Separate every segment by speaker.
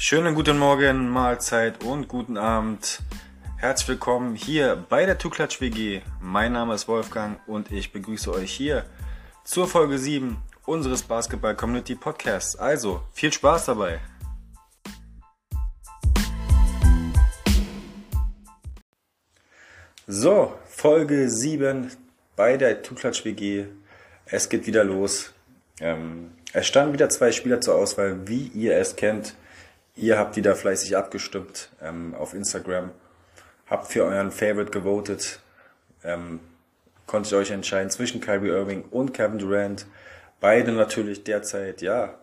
Speaker 1: Schönen guten Morgen, Mahlzeit und guten Abend. Herzlich willkommen hier bei der Tuklatsch WG. Mein Name ist Wolfgang und ich begrüße euch hier zur Folge 7 unseres Basketball Community Podcasts. Also viel Spaß dabei. So, Folge 7 bei der Tuklatsch WG. Es geht wieder los. Ähm, es standen wieder zwei Spieler zur Auswahl, wie ihr es kennt. Ihr habt die da fleißig abgestimmt ähm, auf Instagram. Habt für euren Favorite gewotet. Ähm, konntet euch entscheiden zwischen Kyrie Irving und Kevin Durant. Beide natürlich derzeit, ja,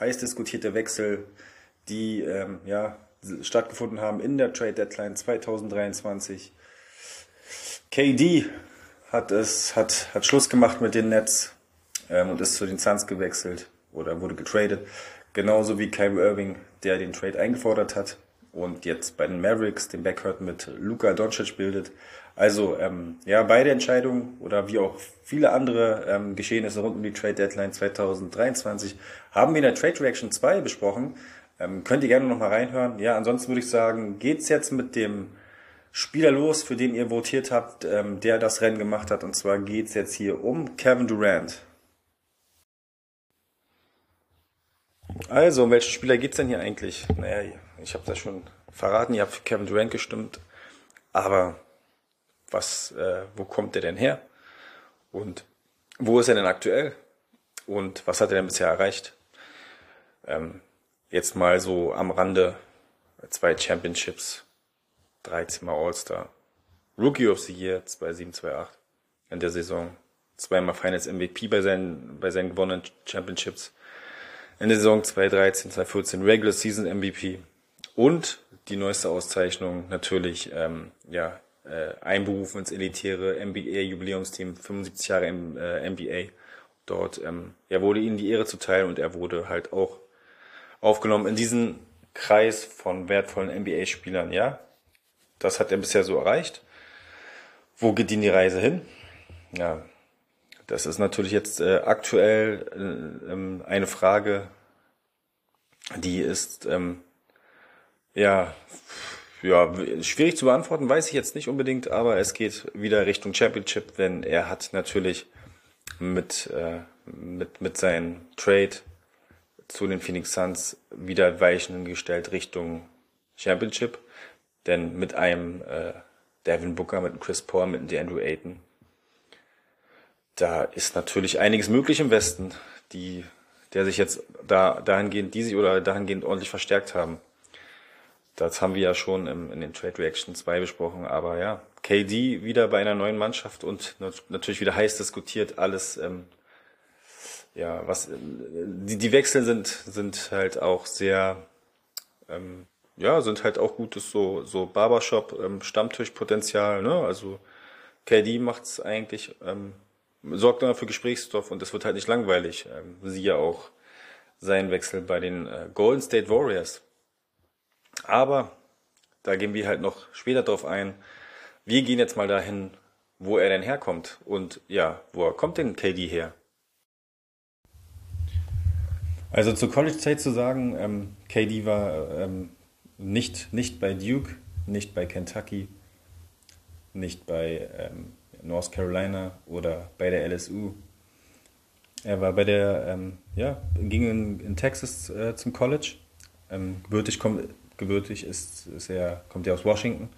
Speaker 1: heiß diskutierte Wechsel, die ähm, ja, stattgefunden haben in der Trade Deadline 2023. KD hat es, hat, hat Schluss gemacht mit den Nets ähm, und ist zu den Suns gewechselt oder wurde getradet. Genauso wie Kyrie Irving, der den Trade eingefordert hat und jetzt bei den Mavericks den Backcourt mit Luka Doncic bildet. Also ähm, ja, beide Entscheidungen oder wie auch viele andere ähm, Geschehnisse rund um die Trade Deadline 2023 haben wir in der Trade Reaction 2 besprochen. Ähm, könnt ihr gerne nochmal reinhören. Ja, ansonsten würde ich sagen, geht's jetzt mit dem Spieler los, für den ihr votiert habt, ähm, der das Rennen gemacht hat. Und zwar geht's jetzt hier um Kevin Durant. Also, um welchen Spieler geht's denn hier eigentlich? Naja, ich habe das schon verraten, ihr habt für Kevin Durant gestimmt. Aber was, äh, wo kommt der denn her? Und wo ist er denn aktuell? Und was hat er denn bisher erreicht? Ähm, jetzt mal so am Rande zwei Championships, 13 Mal All-Star, Rookie of the Year 2728 in der Saison, zweimal Finals MVP bei seinen, bei seinen gewonnenen Championships, in der Saison 2013, 2014 Regular Season MVP und die neueste Auszeichnung natürlich ähm, ja äh, einberufen ins elitäre NBA-Jubiläumsteam, 75 Jahre im, äh, NBA. Dort ähm, ja, wurde ihnen die Ehre zuteil und er wurde halt auch aufgenommen in diesen Kreis von wertvollen NBA-Spielern. Ja, das hat er bisher so erreicht. Wo geht denn die Reise hin? Ja, das ist natürlich jetzt äh, aktuell äh, ähm, eine Frage, die ist ähm, ja ja, schwierig zu beantworten, weiß ich jetzt nicht unbedingt, aber es geht wieder Richtung Championship, wenn er hat natürlich mit, äh, mit, mit seinem Trade zu den Phoenix Suns wieder Weichen gestellt Richtung Championship. Denn mit einem äh, Devin Booker, mit einem Chris Paul, mit einem DeAndre Ayton, da ist natürlich einiges möglich im Westen, die, der sich jetzt da, dahingehend, die sich oder dahingehend ordentlich verstärkt haben. Das haben wir ja schon im, in den Trade Reaction 2 besprochen, aber ja, KD wieder bei einer neuen Mannschaft und natürlich wieder heiß diskutiert, alles, ähm, ja, was, die, die Wechsel sind, sind halt auch sehr, ähm, ja, sind halt auch gutes so, so Barbershop, ähm, Stammtischpotenzial, ne, also KD macht's eigentlich, ähm, sorgt immer für Gesprächsstoff und das wird halt nicht langweilig. Ähm, siehe auch sein Wechsel bei den äh, Golden State Warriors aber da gehen wir halt noch später drauf ein. Wir gehen jetzt mal dahin, wo er denn herkommt. Und ja, wo kommt denn KD her? Also zur College-Zeit zu sagen, ähm, KD war ähm, nicht, nicht bei Duke, nicht bei Kentucky, nicht bei ähm, North Carolina oder bei der LSU. Er war bei der, ähm, ja, ging in, in Texas äh, zum College. Ähm, gebürtig kommt gebürtig ist, ist er, kommt er aus Washington.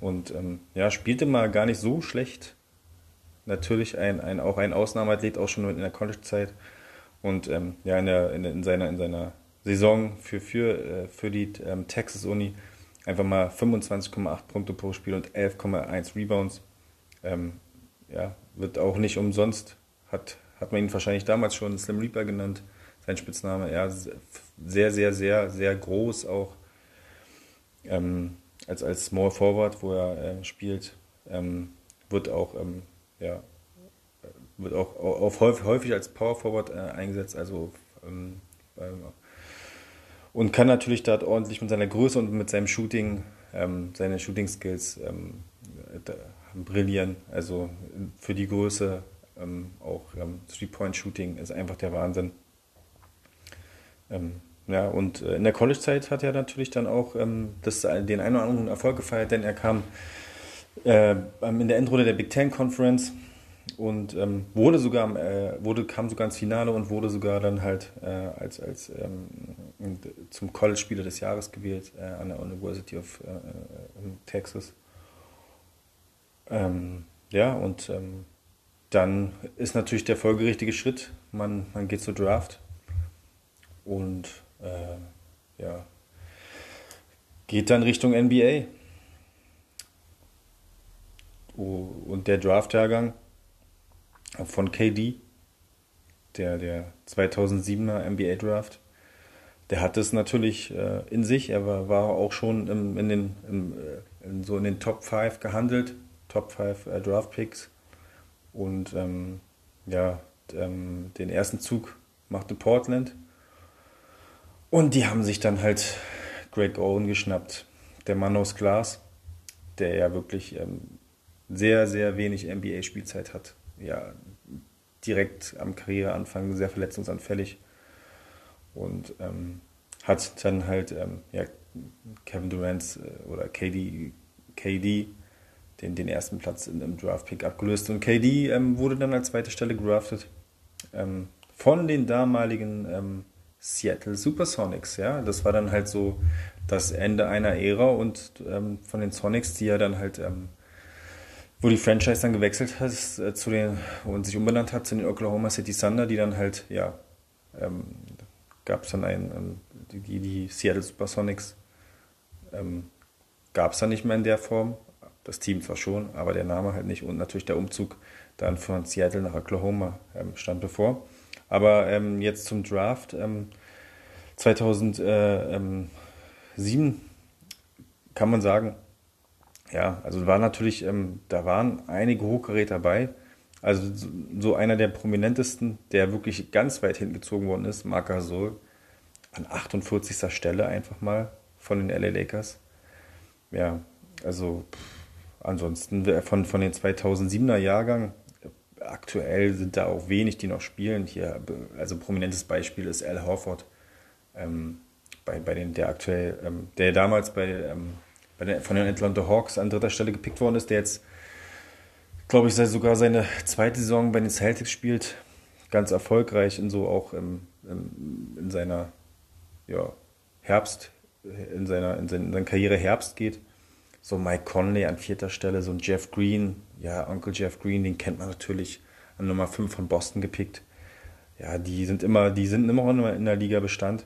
Speaker 1: Und ähm, ja, spielte mal gar nicht so schlecht. Natürlich ein, ein, auch ein Ausnahmeathlet, auch schon in der College-Zeit. Und ähm, ja, in, der, in, in, seiner, in seiner Saison für, für, äh, für die ähm, Texas Uni einfach mal 25,8 Punkte pro Spiel und 11,1 Rebounds. Ähm, ja, wird auch nicht umsonst, hat, hat man ihn wahrscheinlich damals schon Slim Reaper genannt, sein Spitzname. Ja, sehr, sehr, sehr, sehr groß auch ähm, als, als Small Forward, wo er äh, spielt, ähm, wird auch, ähm, ja, wird auch auf häufig, häufig als Power Forward äh, eingesetzt, also ähm, und kann natürlich dort ordentlich mit seiner Größe und mit seinem Shooting, ähm, seine Shooting Skills ähm, brillieren. Also für die Größe auch Three-Point-Shooting ist einfach der Wahnsinn. Ähm, Ja, und äh, in der College-Zeit hat er natürlich dann auch ähm, das, den einen oder anderen Erfolg gefeiert, denn er kam äh, in der Endrunde der Big Ten Conference und ähm, wurde sogar äh, wurde kam sogar ins Finale und wurde sogar dann halt äh, als als ähm, zum College Spieler des Jahres gewählt äh, an der University of äh, äh, Texas ähm, ja und ähm, dann ist natürlich der folgerichtige Schritt man man geht zur Draft und äh, ja geht dann Richtung NBA und der Draftjahrgang von KD, der, der 2007er NBA Draft. Der hat es natürlich äh, in sich. Er war, war auch schon im, in den, im, äh, in, so in den Top 5 gehandelt, Top 5 äh, Draft Picks. Und ähm, ja, ähm, den ersten Zug machte Portland. Und die haben sich dann halt Greg Owen geschnappt, der Mann aus Glas, der ja wirklich ähm, sehr, sehr wenig NBA-Spielzeit hat ja, direkt am Karriereanfang sehr verletzungsanfällig und ähm, hat dann halt ähm, ja, Kevin Durant äh, oder KD, KD den, den ersten Platz in, im Draft-Pick abgelöst. Und KD ähm, wurde dann als zweite Stelle gedraftet ähm, von den damaligen ähm, Seattle Supersonics. Ja? Das war dann halt so das Ende einer Ära und ähm, von den Sonics, die ja dann halt wo die Franchise dann gewechselt hat äh, zu den und sich umbenannt hat zu den Oklahoma City Thunder, die dann halt, ja, ähm, gab es dann ein, ähm, die, die Seattle Supersonics ähm, gab es dann nicht mehr in der Form. Das Team zwar schon, aber der Name halt nicht und natürlich der Umzug dann von Seattle nach Oklahoma ähm, stand bevor. Aber ähm, jetzt zum Draft. 2007 ähm, kann man sagen, ja, also war natürlich, ähm, da waren einige Hochkaräter dabei. Also so einer der prominentesten, der wirklich ganz weit hingezogen worden ist, Marc Gasol, an 48. Stelle einfach mal von den LA Lakers. Ja, also pff, ansonsten von, von den 2007er Jahrgang, aktuell sind da auch wenig, die noch spielen. Hier, also prominentes Beispiel ist Al Horford, ähm, bei, bei den, der aktuell, ähm, der damals bei ähm, den, von den Atlanta Hawks an dritter Stelle gepickt worden ist, der jetzt, glaube ich, sogar seine zweite Saison bei den Celtics spielt. Ganz erfolgreich in so auch im, im, in seiner ja, Herbst, in seiner, in seiner, in seiner Karriere Herbst geht. So Mike Conley an vierter Stelle, so ein Jeff Green, ja, Onkel Jeff Green, den kennt man natürlich an Nummer 5 von Boston gepickt. Ja, die sind immer, die sind immer in der Liga Bestand.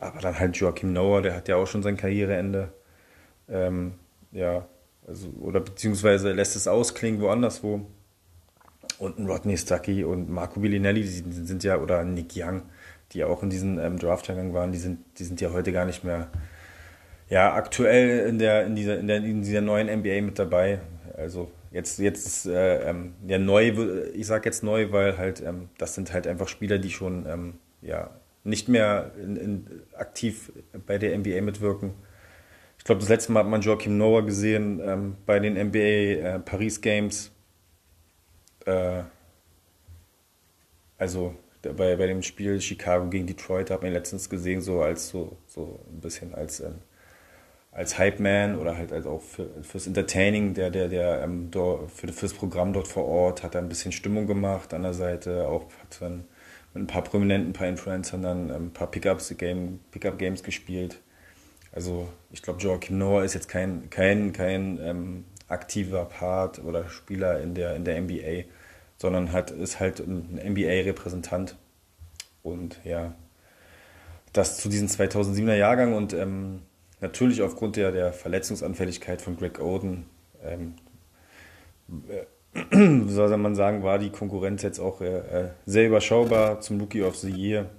Speaker 1: Aber dann halt Joachim Noah, der hat ja auch schon sein Karriereende ähm, ja, also, oder beziehungsweise lässt es ausklingen woanders wo. Und ein Rodney Stuckey und Marco Villinelli, die sind, sind ja, oder Nick Young, die auch in diesem ähm, Draft-Jahrgang waren, die sind, die sind ja heute gar nicht mehr ja, aktuell in der, in dieser, in der, in dieser neuen NBA mit dabei. Also jetzt, jetzt ist äh, ähm, ja neu, ich sag jetzt neu, weil halt, ähm, das sind halt einfach Spieler, die schon ähm, ja, nicht mehr in, in, aktiv bei der NBA mitwirken ich glaube, das letzte Mal hat man Joachim Noah gesehen ähm, bei den NBA äh, Paris Games. Äh, also bei, bei dem Spiel Chicago gegen Detroit hat man letztens gesehen, so als so, so ein bisschen als, als Hype-Man oder halt, halt auch für, fürs Entertaining, der, der, der ähm, dort, für, fürs Programm dort vor Ort hat er ein bisschen Stimmung gemacht an der Seite, auch hat dann mit ein paar Prominenten, ein paar Influencern dann ähm, ein paar Pickups-Game, Pickup-Games gespielt. Also ich glaube, Joachim Noah ist jetzt kein, kein, kein ähm, aktiver Part oder Spieler in der, in der NBA, sondern hat, ist halt ein NBA-Repräsentant. Und ja, das zu diesem 2007er Jahrgang und ähm, natürlich aufgrund der, der Verletzungsanfälligkeit von Greg Oden, ähm, äh, soll man sagen, war die Konkurrenz jetzt auch äh, äh, sehr überschaubar zum Rookie of the Year.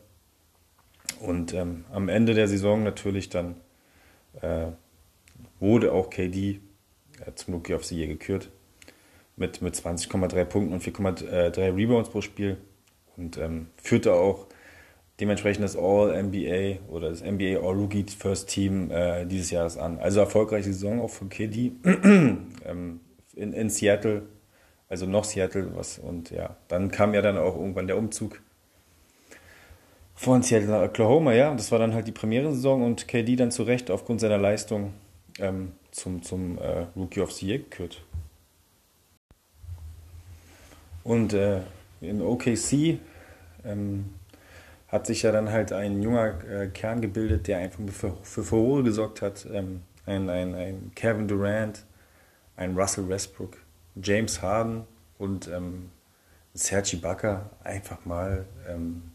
Speaker 1: Und ähm, am Ende der Saison natürlich dann äh, wurde auch KD äh, zum Rookie of the Year gekürt mit, mit 20,3 Punkten und 4,3 Rebounds pro Spiel und ähm, führte auch dementsprechend das All-NBA oder das NBA All-Rookie First Team äh, dieses Jahres an. Also erfolgreiche Saison auch von KD ähm, in, in Seattle, also noch Seattle was und ja, dann kam ja dann auch irgendwann der Umzug von Seattle nach Oklahoma, ja. Das war dann halt die Premierensaison und KD dann zu Recht aufgrund seiner Leistung ähm, zum, zum äh, Rookie of the Year gekürt. Und äh, in OKC ähm, hat sich ja dann halt ein junger äh, Kern gebildet, der einfach für, für Furore gesorgt hat. Ähm, ein, ein, ein Kevin Durant, ein Russell Westbrook, James Harden und ähm, Sergi Bakker einfach mal ähm,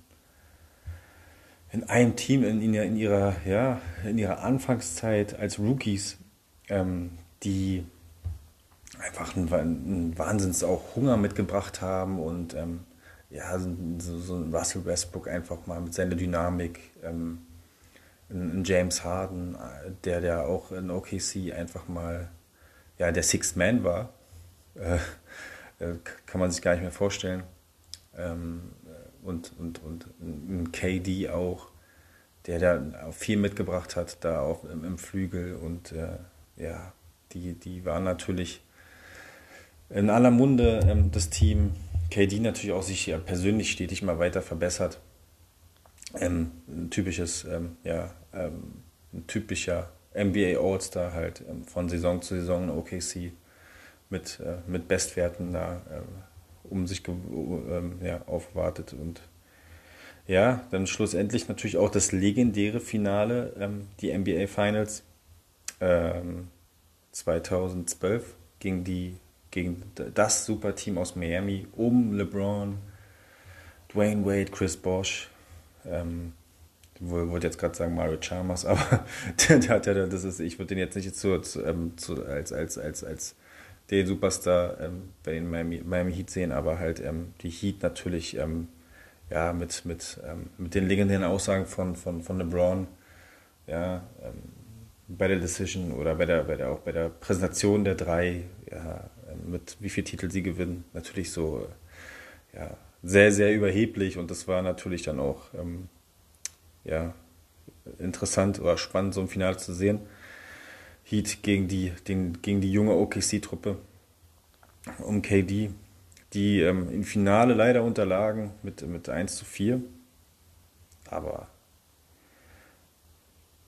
Speaker 1: in einem Team in, in, in, ihrer, ja, in ihrer Anfangszeit als Rookies, ähm, die einfach einen, einen Wahnsinns auch Hunger mitgebracht haben und ähm, ja, so, so ein Russell Westbrook einfach mal mit seiner Dynamik, ähm, ein James Harden, der der auch in OKC einfach mal ja, der Sixth Man war, äh, äh, kann man sich gar nicht mehr vorstellen. Ähm, und, und, und ein KD auch, der da viel mitgebracht hat, da auch im, im Flügel. Und äh, ja, die, die waren natürlich in aller Munde, ähm, das Team. KD natürlich auch sich ja persönlich stetig mal weiter verbessert. Ähm, ein typisches, ähm, ja, ähm, ein typischer NBA All-Star halt ähm, von Saison zu Saison in OKC mit, äh, mit Bestwerten da äh, um sich ähm, ja, aufwartet. Und ja, dann schlussendlich natürlich auch das legendäre Finale, ähm, die NBA Finals 2012 ähm, gegen, die, gegen das Superteam aus Miami um LeBron, Dwayne Wade, Chris Bosch. Ähm, wollte jetzt gerade sagen Mario Chalmers, aber der, der, ja, das ist, ich würde den jetzt nicht zu, zu, ähm, zu, als, als, als, als den Superstar ähm, bei den Miami, Miami, Heat sehen, aber halt ähm, die Heat natürlich ähm, ja, mit, mit, ähm, mit den legendären Aussagen von, von, von LeBron, ja, ähm, bei der Decision oder bei der, bei der, auch bei der Präsentation der drei, ja, mit wie viel Titel sie gewinnen, natürlich so ja, sehr, sehr überheblich und das war natürlich dann auch ähm, ja, interessant oder spannend, so ein Finale zu sehen. Heat gegen die, den, gegen die junge OKC-Truppe um KD, die ähm, im Finale leider unterlagen mit, mit 1 zu 4. Aber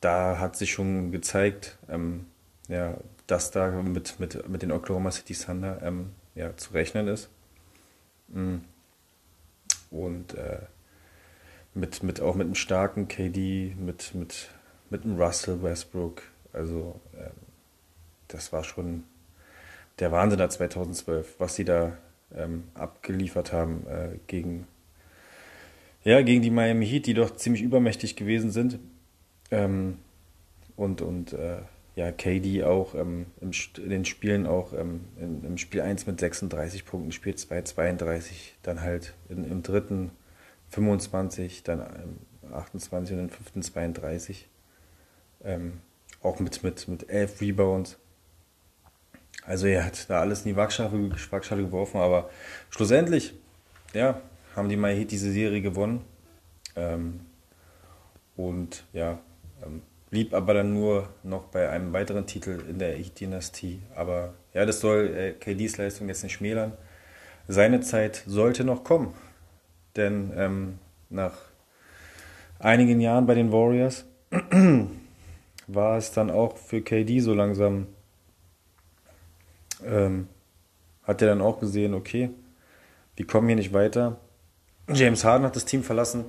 Speaker 1: da hat sich schon gezeigt, ähm, ja, dass da mit, mit, mit den Oklahoma City Thunder ähm, ja, zu rechnen ist. Mm. Und äh, mit, mit, auch mit einem starken KD, mit, mit, mit einem Russell Westbrook, also äh, das war schon der Wahnsinn da 2012, was sie da ähm, abgeliefert haben äh, gegen, ja, gegen die Miami Heat, die doch ziemlich übermächtig gewesen sind. Ähm, und und äh, ja, KD auch ähm, im, in den Spielen auch ähm, in, im Spiel 1 mit 36 Punkten, Spiel 2 32, dann halt in, im dritten 25, dann 28 und im fünften 32. Ähm, auch mit, mit, mit elf Rebounds. Also er hat da alles in die Waagschale, Waagschale geworfen, aber schlussendlich, ja, haben die Mai diese Serie gewonnen. Ähm, und ja, ähm, blieb aber dann nur noch bei einem weiteren Titel in der Heat-Dynastie. Aber ja, das soll äh, KDs Leistung jetzt nicht schmälern. Seine Zeit sollte noch kommen. Denn ähm, nach einigen Jahren bei den Warriors war es dann auch für KD so langsam, ähm, hat er dann auch gesehen, okay, wir kommen hier nicht weiter. James Harden hat das Team verlassen,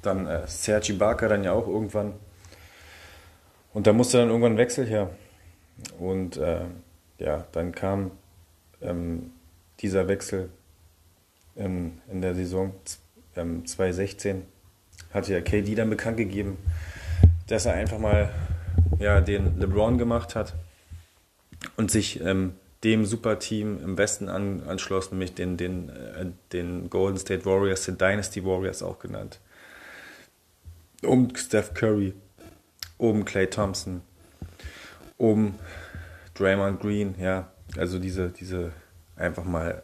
Speaker 1: dann äh, Sergi Barker dann ja auch irgendwann. Und da musste dann irgendwann ein Wechsel her. Und äh, ja, dann kam ähm, dieser Wechsel ähm, in der Saison ähm, 2016. Hatte ja KD dann bekannt gegeben, dass er einfach mal ja, den LeBron gemacht hat und sich ähm, dem Superteam im Westen an, anschloss, nämlich den, den, äh, den Golden State Warriors, den Dynasty Warriors auch genannt. Um Steph Curry, um Clay Thompson, um Draymond Green, ja, also diese, diese einfach mal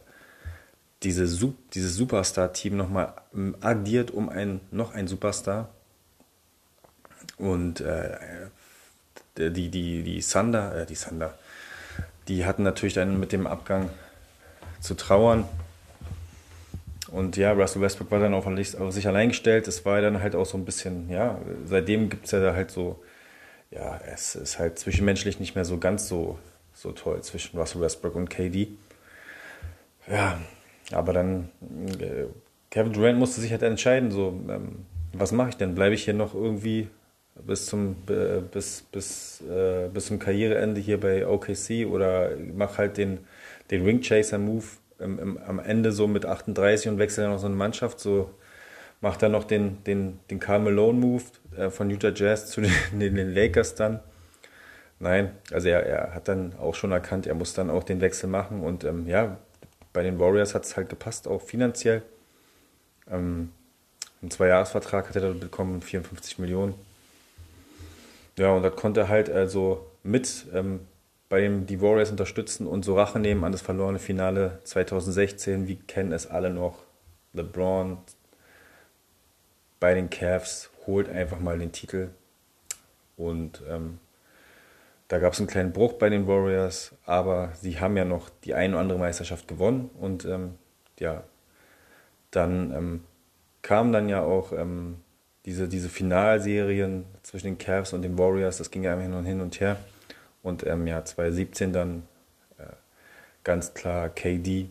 Speaker 1: diese, dieses Superstar-Team nochmal ähm, addiert um ein, noch ein Superstar. Und äh, die, die, die Thunder, äh, die Thunder, die hatten natürlich dann mit dem Abgang zu trauern. und ja, Russell Westbrook war dann auf sich allein gestellt. Es war dann halt auch so ein bisschen, ja, seitdem gibt es ja da halt so, ja, es ist halt zwischenmenschlich nicht mehr so ganz so, so toll zwischen Russell Westbrook und KD. Ja, aber dann, äh, Kevin Durant musste sich halt entscheiden, so, ähm, was mache ich denn? Bleibe ich hier noch irgendwie bis zum, äh, bis, bis, äh, bis zum Karriereende hier bei OKC oder mach halt den, den Ring Chaser Move im, im, am Ende so mit 38 und wechselt dann noch so eine Mannschaft, so macht er noch den, den, den Karl Malone Move äh, von Utah Jazz zu den, den, Lakers dann. Nein, also er, er hat dann auch schon erkannt, er muss dann auch den Wechsel machen und ähm, ja, bei den Warriors hat es halt gepasst, auch finanziell. Ähm, einen Zweijahresvertrag hat er dann bekommen, 54 Millionen. Ja, und das konnte er halt also mit ähm, bei dem die Warriors unterstützen und so Rache nehmen an das verlorene Finale 2016. Wir kennen es alle noch. LeBron bei den Cavs holt einfach mal den Titel. Und ähm, da gab es einen kleinen Bruch bei den Warriors, aber sie haben ja noch die eine oder andere Meisterschaft gewonnen. Und ähm, ja, dann ähm, kamen dann ja auch ähm, diese, diese Finalserien zwischen den Cavs und den Warriors. Das ging ja immer hin und her. Und ähm, Jahr 2017 dann äh, ganz klar KD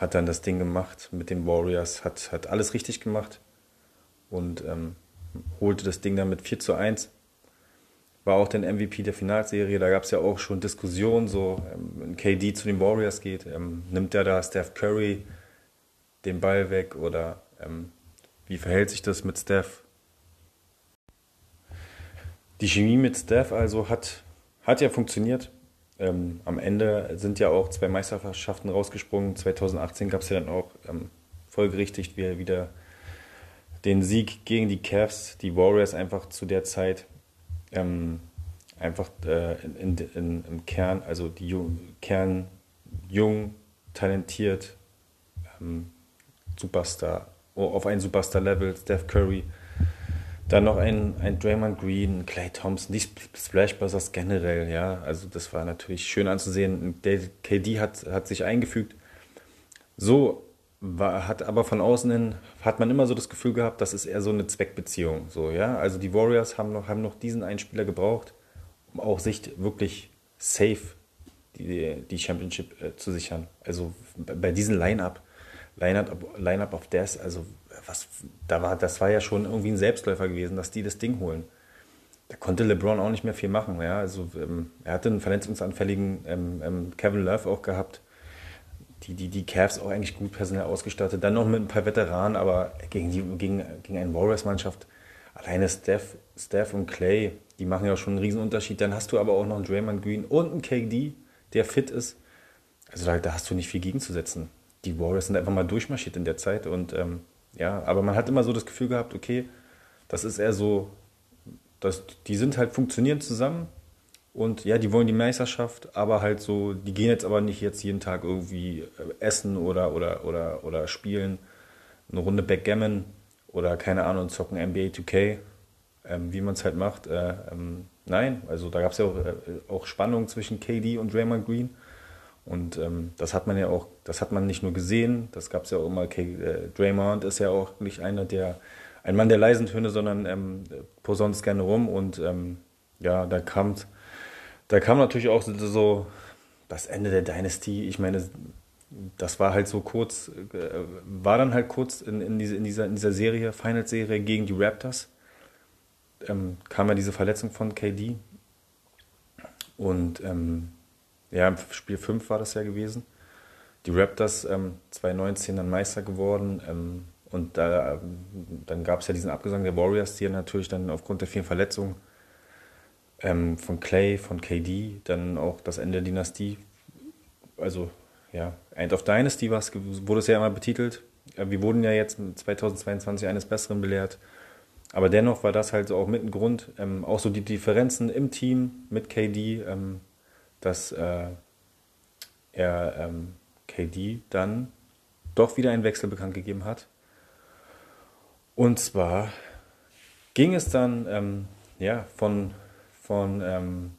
Speaker 1: hat dann das Ding gemacht mit den Warriors, hat, hat alles richtig gemacht und ähm, holte das Ding dann mit 4 zu 1. War auch der MVP der Finalserie. Da gab es ja auch schon Diskussionen, so ähm, wenn KD zu den Warriors geht, ähm, nimmt er da Steph Curry den Ball weg oder ähm, wie verhält sich das mit Steph? Die Chemie mit Steph also hat, hat ja funktioniert. Ähm, am Ende sind ja auch zwei Meisterschaften rausgesprungen. 2018 gab es ja dann auch ähm, folgerichtig wieder, den Sieg gegen die Cavs, die Warriors einfach zu der Zeit ähm, einfach äh, in, in, in, im Kern, also die Jung, Kern jung, talentiert, ähm, Superstar, auf ein Superstar-Level, Steph Curry, dann noch ein, ein Draymond Green, Clay Thompson, die Splash Brothers generell, ja. Also das war natürlich schön anzusehen. KD hat, hat sich eingefügt. So war, hat aber von außen hin, hat man immer so das Gefühl gehabt, das ist eher so eine Zweckbeziehung. So, ja. Also die Warriors haben noch, haben noch diesen einen Spieler gebraucht, um auch sich wirklich safe die, die Championship äh, zu sichern. Also bei diesem Line-Up, Line-Up Line of Death, also was, da war, das war ja schon irgendwie ein Selbstläufer gewesen, dass die das Ding holen. Da konnte LeBron auch nicht mehr viel machen. Ja? Also, ähm, er hatte einen verletzungsanfälligen ähm, ähm, Kevin Love auch gehabt. Die, die, die Cavs auch eigentlich gut personell ausgestattet. Dann noch mit ein paar Veteranen, aber gegen, die, gegen, gegen eine Warriors-Mannschaft, alleine Steph, Steph und Clay, die machen ja auch schon einen riesen Unterschied. Dann hast du aber auch noch einen Draymond Green und einen KD, der fit ist. Also da, da hast du nicht viel gegenzusetzen. Die Warriors sind einfach mal durchmarschiert in der Zeit und ähm, ja, aber man hat immer so das Gefühl gehabt, okay, das ist eher so, dass die sind halt funktionieren zusammen und ja, die wollen die Meisterschaft, aber halt so, die gehen jetzt aber nicht jetzt jeden Tag irgendwie äh, essen oder oder oder oder spielen eine Runde Backgammon oder keine Ahnung zocken NBA 2K, ähm, wie man es halt macht. Äh, ähm, nein, also da gab es ja auch, äh, auch Spannung zwischen KD und Draymond Green. Und ähm, das hat man ja auch, das hat man nicht nur gesehen, das gab es ja auch immer, okay, äh, Draymond ist ja auch nicht einer der, ein Mann der leisen Töne, sondern ähm, posaunt gerne rum. Und ähm, ja, da kam, da kam natürlich auch so das Ende der Dynasty, ich meine, das war halt so kurz, äh, war dann halt kurz in, in, diese, in, dieser, in dieser Serie, Finals-Serie gegen die Raptors, ähm, kam ja diese Verletzung von KD und ähm, ja, im Spiel 5 war das ja gewesen. Die Raptors ähm, 2019 dann Meister geworden. Ähm, und da, ähm, dann gab es ja diesen Abgesang der Warriors, die natürlich dann aufgrund der vielen Verletzungen ähm, von Clay, von KD, dann auch das Ende der Dynastie, also ja, End of Dynasty wurde es ja immer betitelt. Wir wurden ja jetzt 2022 eines Besseren belehrt. Aber dennoch war das halt so auch mit ein Grund, ähm, auch so die Differenzen im Team mit KD, ähm, dass äh, er ähm, KD dann doch wieder einen Wechsel bekannt gegeben hat. Und zwar ging es dann ähm, ja, von, von, ähm,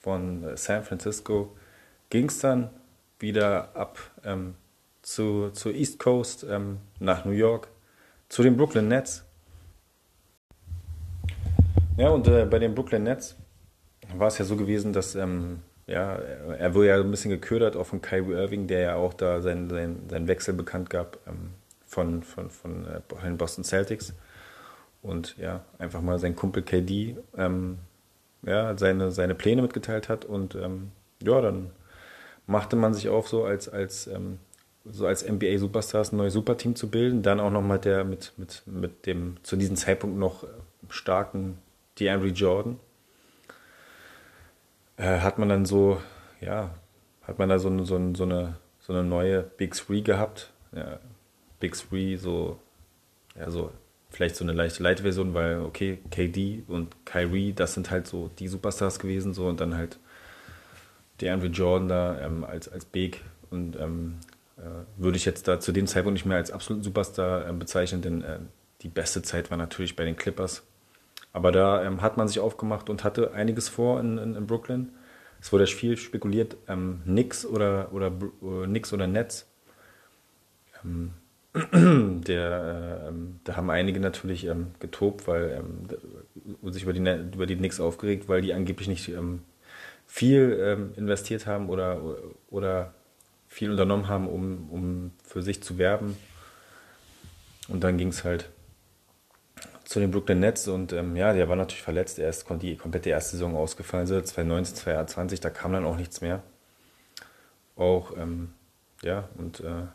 Speaker 1: von San Francisco, ging es dann wieder ab ähm, zu, zur East Coast ähm, nach New York zu den Brooklyn Nets. Ja, und äh, bei den Brooklyn Nets war es ja so gewesen, dass ähm, ja, er wurde ja ein bisschen geködert, auch von Kyrie Irving, der ja auch da seinen, seinen, seinen Wechsel bekannt gab ähm, von, von, von äh, den Boston Celtics. Und ja, einfach mal sein Kumpel KD ähm, ja, seine, seine Pläne mitgeteilt hat. Und ähm, ja, dann machte man sich auf, so als, als, ähm, so als NBA-Superstars ein neues Superteam zu bilden. Dann auch noch mal der mit, mit, mit dem zu diesem Zeitpunkt noch starken DeAndre Jordan äh, hat man dann so, ja, hat man da so, so, so, eine, so eine neue Big Three gehabt. Ja, Big Three, so, ja, so vielleicht so eine leichte Light-Version, weil, okay, KD und Kyrie, das sind halt so die Superstars gewesen, so, und dann halt der Andrew Jordan da ähm, als, als Big und ähm, äh, würde ich jetzt da zu dem Zeitpunkt nicht mehr als absoluten Superstar äh, bezeichnen, denn äh, die beste Zeit war natürlich bei den Clippers. Aber da ähm, hat man sich aufgemacht und hatte einiges vor in, in, in Brooklyn. Es wurde viel spekuliert, ähm, Knicks oder, oder, äh, Knicks oder Nets. Ähm, der, äh, da haben einige natürlich ähm, getobt, weil ähm, sich über die, über die Knicks aufgeregt, weil die angeblich nicht ähm, viel investiert haben oder, oder viel unternommen haben, um, um für sich zu werben. Und dann ging es halt zu den Brooklyn Nets und ähm, ja, der war natürlich verletzt. Er ist die komplette erste Saison ausgefallen, 2019, 2020, da kam dann auch nichts mehr. Auch, ähm, ja, und äh,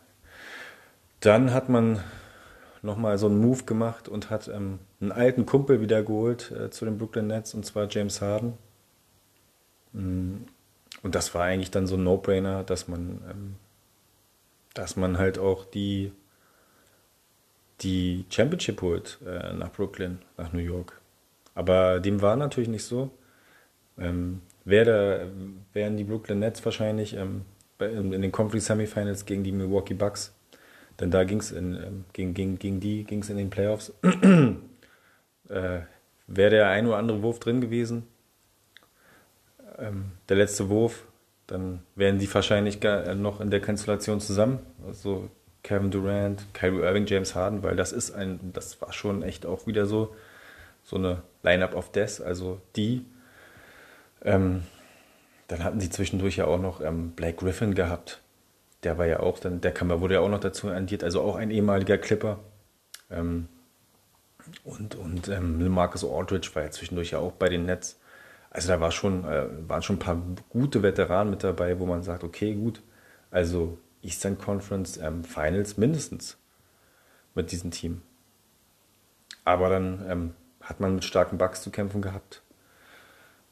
Speaker 1: dann hat man nochmal so einen Move gemacht und hat ähm, einen alten Kumpel wieder geholt äh, zu den Brooklyn Nets und zwar James Harden. Mm, und das war eigentlich dann so ein No-Brainer, dass man, ähm, dass man halt auch die die Championship holt äh, nach Brooklyn, nach New York. Aber dem war natürlich nicht so. Ähm, wäre, wären die Brooklyn Nets wahrscheinlich ähm, in, in, den Conference Semifinals gegen die Milwaukee Bucks. Denn da ging es ähm, gegen, gegen, gegen die ging es in den Playoffs. äh, wäre der ein oder andere Wurf drin gewesen. Ähm, der letzte Wurf, dann wären die wahrscheinlich äh, noch in der Konstellation zusammen. Also Kevin Durant, Kyrie Irving, James Harden, weil das ist ein, das war schon echt auch wieder so, so eine Line-Up of Death, also die. Ähm, dann hatten sie zwischendurch ja auch noch ähm, Blake Griffin gehabt. Der war ja auch dann, der Kammer wurde ja auch noch dazu addiert, also auch ein ehemaliger Clipper. Ähm, und und ähm, Marcus Aldridge war ja zwischendurch ja auch bei den Nets. Also da war schon, äh, waren schon ein paar gute Veteranen mit dabei, wo man sagt, okay, gut, also Eastern Conference ähm, Finals mindestens mit diesem Team. Aber dann ähm, hat man mit starken Bugs zu kämpfen gehabt.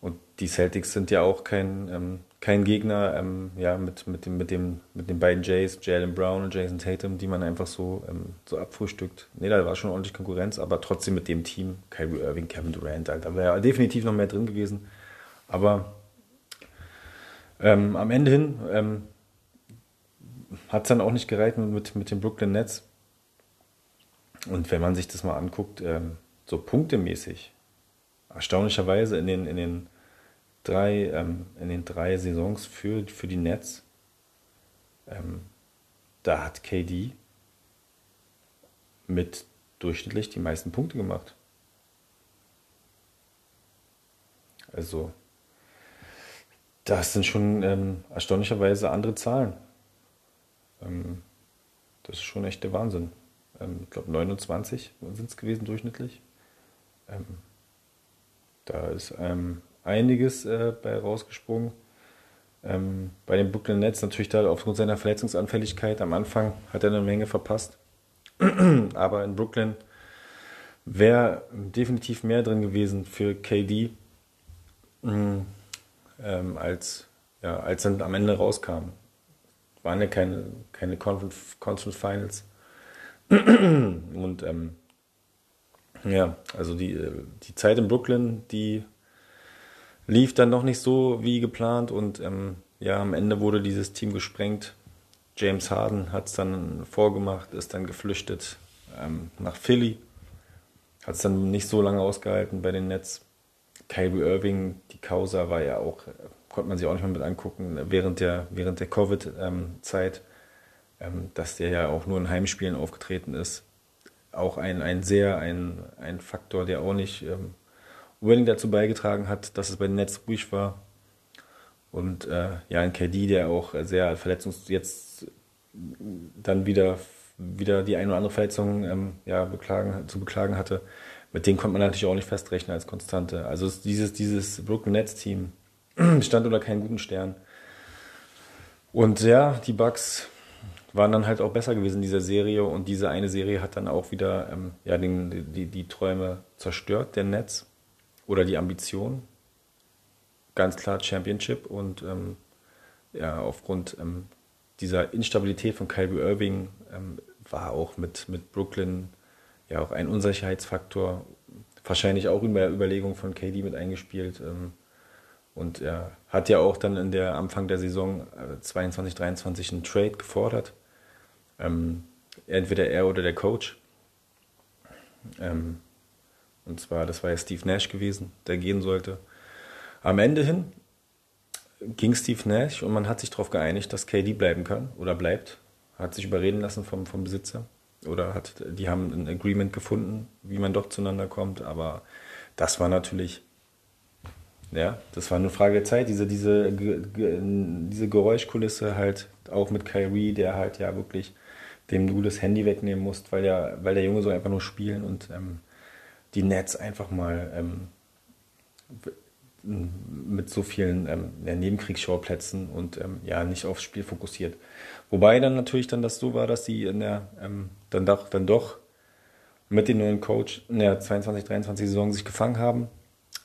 Speaker 1: Und die Celtics sind ja auch kein, ähm, kein Gegner ähm, ja, mit, mit, dem, mit, dem, mit den beiden Jays, Jalen Brown und Jason Tatum, die man einfach so, ähm, so abfrühstückt. Nee, da war schon ordentlich Konkurrenz, aber trotzdem mit dem Team, Kyrie Irving, Kevin Durant, da wäre definitiv noch mehr drin gewesen. Aber ähm, am Ende hin ähm, hat es dann auch nicht gereicht mit, mit den Brooklyn Nets. Und wenn man sich das mal anguckt, ähm, so punktemäßig, erstaunlicherweise in den, in den, drei, ähm, in den drei Saisons für, für die Nets, ähm, da hat KD mit durchschnittlich die meisten Punkte gemacht. Also, das sind schon ähm, erstaunlicherweise andere Zahlen. Ähm, das ist schon echt der Wahnsinn. Ähm, ich glaube 29 sind es gewesen durchschnittlich. Ähm, da ist ähm, einiges äh, bei rausgesprungen. Ähm, bei dem Brooklyn Nets natürlich da aufgrund seiner Verletzungsanfälligkeit am Anfang hat er eine Menge verpasst. Aber in Brooklyn wäre definitiv mehr drin gewesen für KD, ähm, als, ja, als dann am Ende rauskam waren ja keine, keine Conference, Conference Finals. Und ähm, ja, also die, die Zeit in Brooklyn, die lief dann noch nicht so wie geplant und ähm, ja, am Ende wurde dieses Team gesprengt. James Harden hat es dann vorgemacht, ist dann geflüchtet ähm, nach Philly, hat es dann nicht so lange ausgehalten bei den Nets. Kyrie Irving, die Causa war ja auch konnte man sich auch nicht mehr mit angucken, während der, während der Covid-Zeit ähm, dass der ja auch nur in Heimspielen aufgetreten ist. Auch ein, ein sehr, ein, ein Faktor, der auch nicht ähm, unbedingt dazu beigetragen hat, dass es bei den Nets ruhig war. Und äh, ja, ein KD, der auch sehr verletzungs jetzt dann wieder, wieder die ein oder andere Verletzung ähm, ja, beklagen, zu beklagen hatte. Mit denen konnte man natürlich auch nicht festrechnen als Konstante. Also dieses, dieses Brooklyn Nets Team stand unter keinen guten Stern. Und ja, die Bucks waren dann halt auch besser gewesen in dieser Serie und diese eine Serie hat dann auch wieder ähm, ja, den, die, die Träume zerstört, der Nets oder die Ambition. Ganz klar Championship und ähm, ja, aufgrund ähm, dieser Instabilität von Kyrie Irving ähm, war auch mit, mit Brooklyn ja auch ein Unsicherheitsfaktor, wahrscheinlich auch in der Überlegung von KD mit eingespielt. Und er hat ja auch dann in der Anfang der Saison 22, äh, 23 einen Trade gefordert. Ähm, entweder er oder der Coach. Ähm, und zwar, das war ja Steve Nash gewesen, der gehen sollte. Am Ende hin ging Steve Nash und man hat sich darauf geeinigt, dass KD bleiben kann oder bleibt. Hat sich überreden lassen vom, vom Besitzer. Oder hat, die haben ein Agreement gefunden, wie man doch zueinander kommt. Aber das war natürlich ja, das war eine Frage der Zeit, diese, diese, diese Geräuschkulisse halt auch mit Kyrie, der halt ja wirklich dem du das Handy wegnehmen musst, weil der, weil der Junge so einfach nur spielen und ähm, die Nets einfach mal ähm, mit so vielen ähm, Nebenkriegsschauplätzen und ähm, ja nicht aufs Spiel fokussiert. Wobei dann natürlich dann das so war, dass sie in der ähm, dann doch dann doch mit dem neuen Coach in der 22 23 Saison sich gefangen haben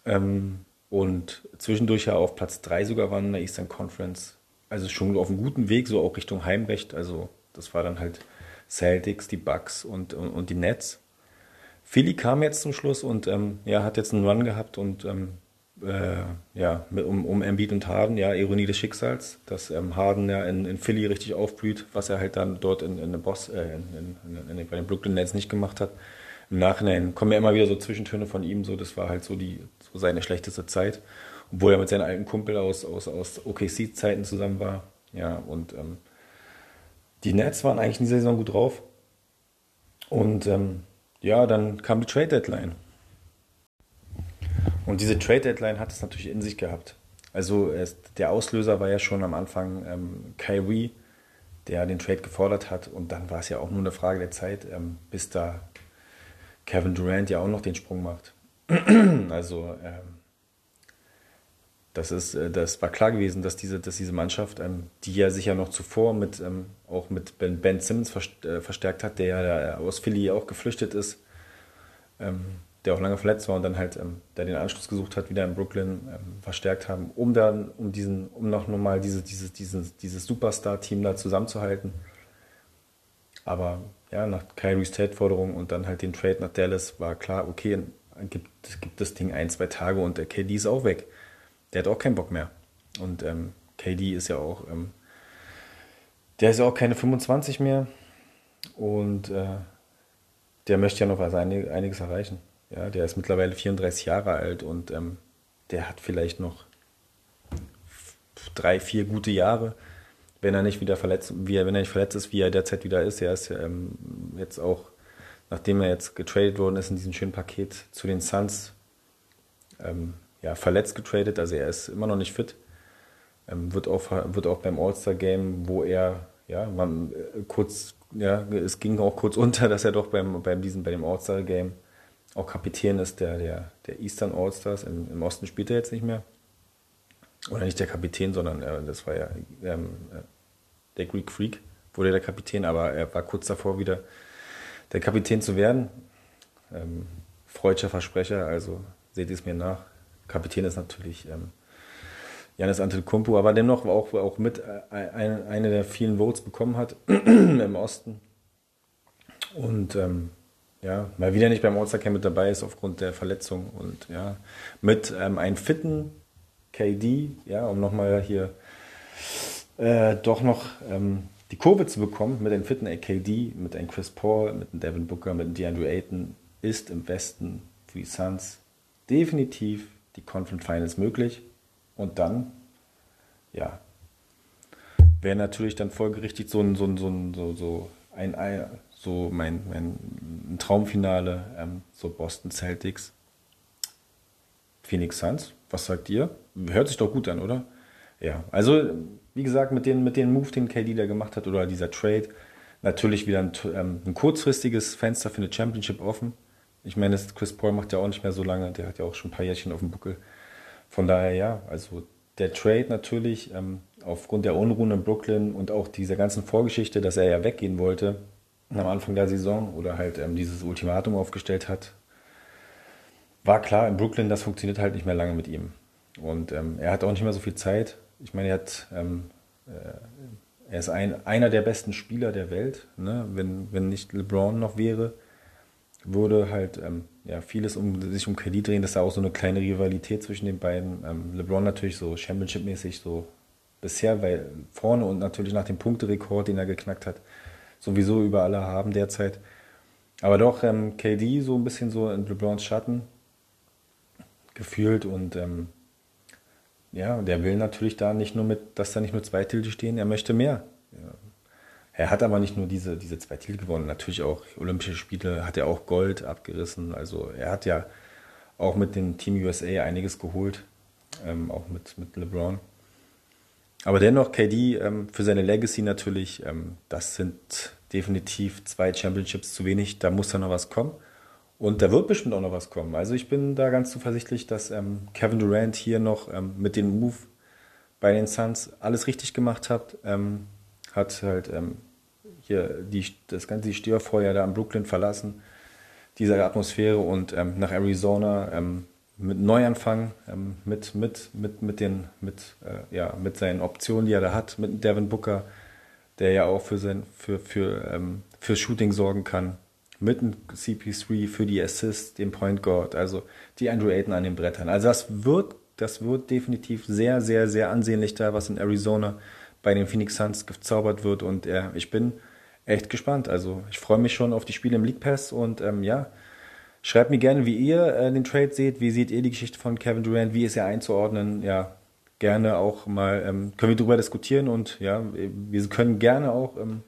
Speaker 1: ähm, und zwischendurch ja auf Platz 3 sogar waren in der Eastern Conference. Also schon auf einem guten Weg, so auch Richtung Heimrecht. Also das war dann halt Celtics, die Bucks und, und, und die Nets. Philly kam jetzt zum Schluss und ähm, ja, hat jetzt einen Run gehabt und ähm, äh, ja, um, um Embiid und Harden, ja, Ironie des Schicksals, dass ähm, Harden ja in, in Philly richtig aufblüht, was er halt dann dort in, in, Boss, äh, in, in, in, bei den Brooklyn Nets nicht gemacht hat. Im Nachhinein kommen ja immer wieder so Zwischentöne von ihm, so das war halt so die seine schlechteste Zeit, obwohl er mit seinem alten Kumpel aus, aus, aus OKC-Zeiten zusammen war. Ja, und ähm, die Nets waren eigentlich in dieser Saison gut drauf. Und ähm, ja, dann kam die Trade Deadline. Und diese Trade Deadline hat es natürlich in sich gehabt. Also es, der Auslöser war ja schon am Anfang ähm, Kyrie, der den Trade gefordert hat. Und dann war es ja auch nur eine Frage der Zeit, ähm, bis da Kevin Durant ja auch noch den Sprung macht. also ähm, das ist, äh, das war klar gewesen, dass diese, dass diese Mannschaft, ähm, die ja sich ja noch zuvor mit ähm, auch mit Ben, ben Simmons äh, verstärkt hat, der ja aus Philly auch geflüchtet ist, ähm, der auch lange verletzt war und dann halt ähm, der den Anschluss gesucht hat, wieder in Brooklyn ähm, verstärkt haben, um dann, um diesen, um noch nochmal diese, dieses, dieses, dieses Superstar-Team da zusammenzuhalten. Aber ja, nach Kyries Trade-Forderung und dann halt den Trade nach Dallas war klar, okay, gibt, gibt das Ding ein, zwei Tage und der KD ist auch weg. Der hat auch keinen Bock mehr. Und ähm, KD ist ja auch, ähm, der ist ja auch keine 25 mehr und äh, der möchte ja noch was einiges erreichen. Ja, der ist mittlerweile 34 Jahre alt und ähm, der hat vielleicht noch drei, vier gute Jahre, wenn er nicht wieder verletzt, wie er, wenn er nicht verletzt ist, wie er derzeit wieder ist. Er ist ähm, jetzt auch nachdem er jetzt getradet worden ist in diesem schönen Paket zu den Suns, ähm, ja, verletzt getradet, also er ist immer noch nicht fit. Ähm, wird, auch, wird auch beim All-Star-Game, wo er, ja, man, äh, kurz, ja, es ging auch kurz unter, dass er doch beim, beim diesem, bei dem All-Star-Game auch Kapitän ist der, der, der Eastern All-Stars. Im, Im, Osten spielt er jetzt nicht mehr. Oder nicht der Kapitän, sondern äh, das war ja ähm, äh, der Greek Freak, wurde der Kapitän, aber er war kurz davor wieder der Kapitän zu werden. Ähm, freudscher Versprecher, also seht es mir nach. Kapitän ist natürlich ähm, Janis Antetokounmpo, aber dennoch auch, auch mit äh, ein, eine der vielen Votes bekommen hat im Osten. Und ähm, ja, mal wieder nicht beim All-Star Camp mit dabei ist aufgrund der Verletzung und ja, mit ähm, einem fitten KD, ja, um nochmal hier äh, doch noch ähm, die Kurve zu bekommen mit einem fitten AKD, mit einem Chris Paul, mit einem Devin Booker, mit einem DeAndre Ayton, ist im Westen für die Suns definitiv die Conference Finals möglich. Und dann, ja, wäre natürlich dann folgerichtig so ein, so ein, so ein, so, so ein, so mein, mein Traumfinale, ähm, so Boston Celtics, Phoenix Suns. Was sagt ihr? Hört sich doch gut an, oder? Ja, also wie gesagt, mit den, mit den Move, den KD da gemacht hat oder dieser Trade, natürlich wieder ein, ähm, ein kurzfristiges Fenster für eine Championship offen. Ich meine, Chris Paul macht ja auch nicht mehr so lange, der hat ja auch schon ein paar Jährchen auf dem Buckel. Von daher ja, also der Trade natürlich ähm, aufgrund der Unruhen in Brooklyn und auch dieser ganzen Vorgeschichte, dass er ja weggehen wollte am Anfang der Saison oder halt ähm, dieses Ultimatum aufgestellt hat, war klar in Brooklyn, das funktioniert halt nicht mehr lange mit ihm. Und ähm, er hat auch nicht mehr so viel Zeit. Ich meine, er hat ähm, äh, er ist ein, einer der besten Spieler der Welt. Ne? Wenn, wenn nicht LeBron noch wäre, würde halt ähm, ja, vieles um sich um KD drehen. Das ist ja auch so eine kleine Rivalität zwischen den beiden. Ähm, LeBron natürlich so Championship-mäßig so bisher, weil vorne und natürlich nach dem Punkterekord, den er geknackt hat, sowieso über alle haben derzeit. Aber doch ähm, KD so ein bisschen so in LeBrons Schatten gefühlt und ähm, ja, der will natürlich da nicht nur mit, dass da nicht nur zwei Titel stehen, er möchte mehr. Ja. Er hat aber nicht nur diese, diese zwei Titel gewonnen, natürlich auch Olympische Spiele hat er auch Gold abgerissen. Also er hat ja auch mit dem Team USA einiges geholt, ähm, auch mit, mit LeBron. Aber dennoch, KD ähm, für seine Legacy natürlich, ähm, das sind definitiv zwei Championships zu wenig, da muss da noch was kommen. Und da wird bestimmt auch noch was kommen. Also ich bin da ganz zuversichtlich, dass ähm, Kevin Durant hier noch ähm, mit dem Move bei den Suns alles richtig gemacht hat. Ähm, hat halt ähm, hier die, das ganze Störfeuer da in Brooklyn verlassen, diese Atmosphäre und ähm, nach Arizona ähm, mit Neuanfang, mit, mit, mit, mit, den, mit, äh, ja, mit seinen Optionen, die er da hat, mit Devin Booker, der ja auch für, sein, für, für, für Shooting sorgen kann, mit dem CP3 für die Assists, den Point Guard, also die Andrew Ayton an den Brettern. Also das wird, das wird definitiv sehr, sehr, sehr ansehnlich da, was in Arizona bei den Phoenix Suns gezaubert wird. Und äh, ich bin echt gespannt. Also ich freue mich schon auf die Spiele im League Pass und ähm, ja, schreibt mir gerne, wie ihr äh, den Trade seht. Wie seht ihr die Geschichte von Kevin Durant? Wie ist er einzuordnen? Ja, gerne auch mal, ähm, können wir darüber diskutieren und ja, wir können gerne auch ähm,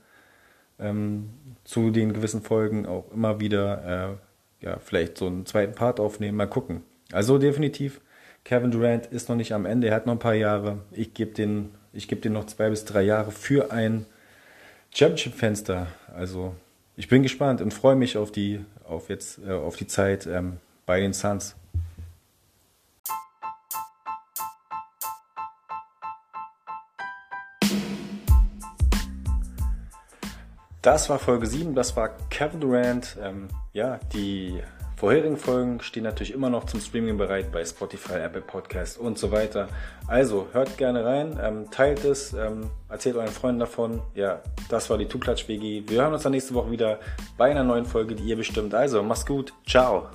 Speaker 1: ähm, zu den gewissen Folgen auch immer wieder äh, ja, vielleicht so einen zweiten Part aufnehmen, mal gucken. Also definitiv, Kevin Durant ist noch nicht am Ende, er hat noch ein paar Jahre. Ich gebe den ich dir noch zwei bis drei Jahre für ein Championship-Fenster. Also ich bin gespannt und freue mich auf die, auf jetzt, äh, auf die Zeit ähm, bei den Suns. Das war Folge 7, das war Kevin Durant. Ähm, ja, die vorherigen Folgen stehen natürlich immer noch zum Streaming bereit bei Spotify, Apple Podcast und so weiter. Also hört gerne rein, ähm, teilt es, ähm, erzählt euren Freunden davon. Ja, das war die Tuklatsch WG. Wir hören uns dann nächste Woche wieder bei einer neuen Folge, die ihr bestimmt. Also, mach's gut. Ciao.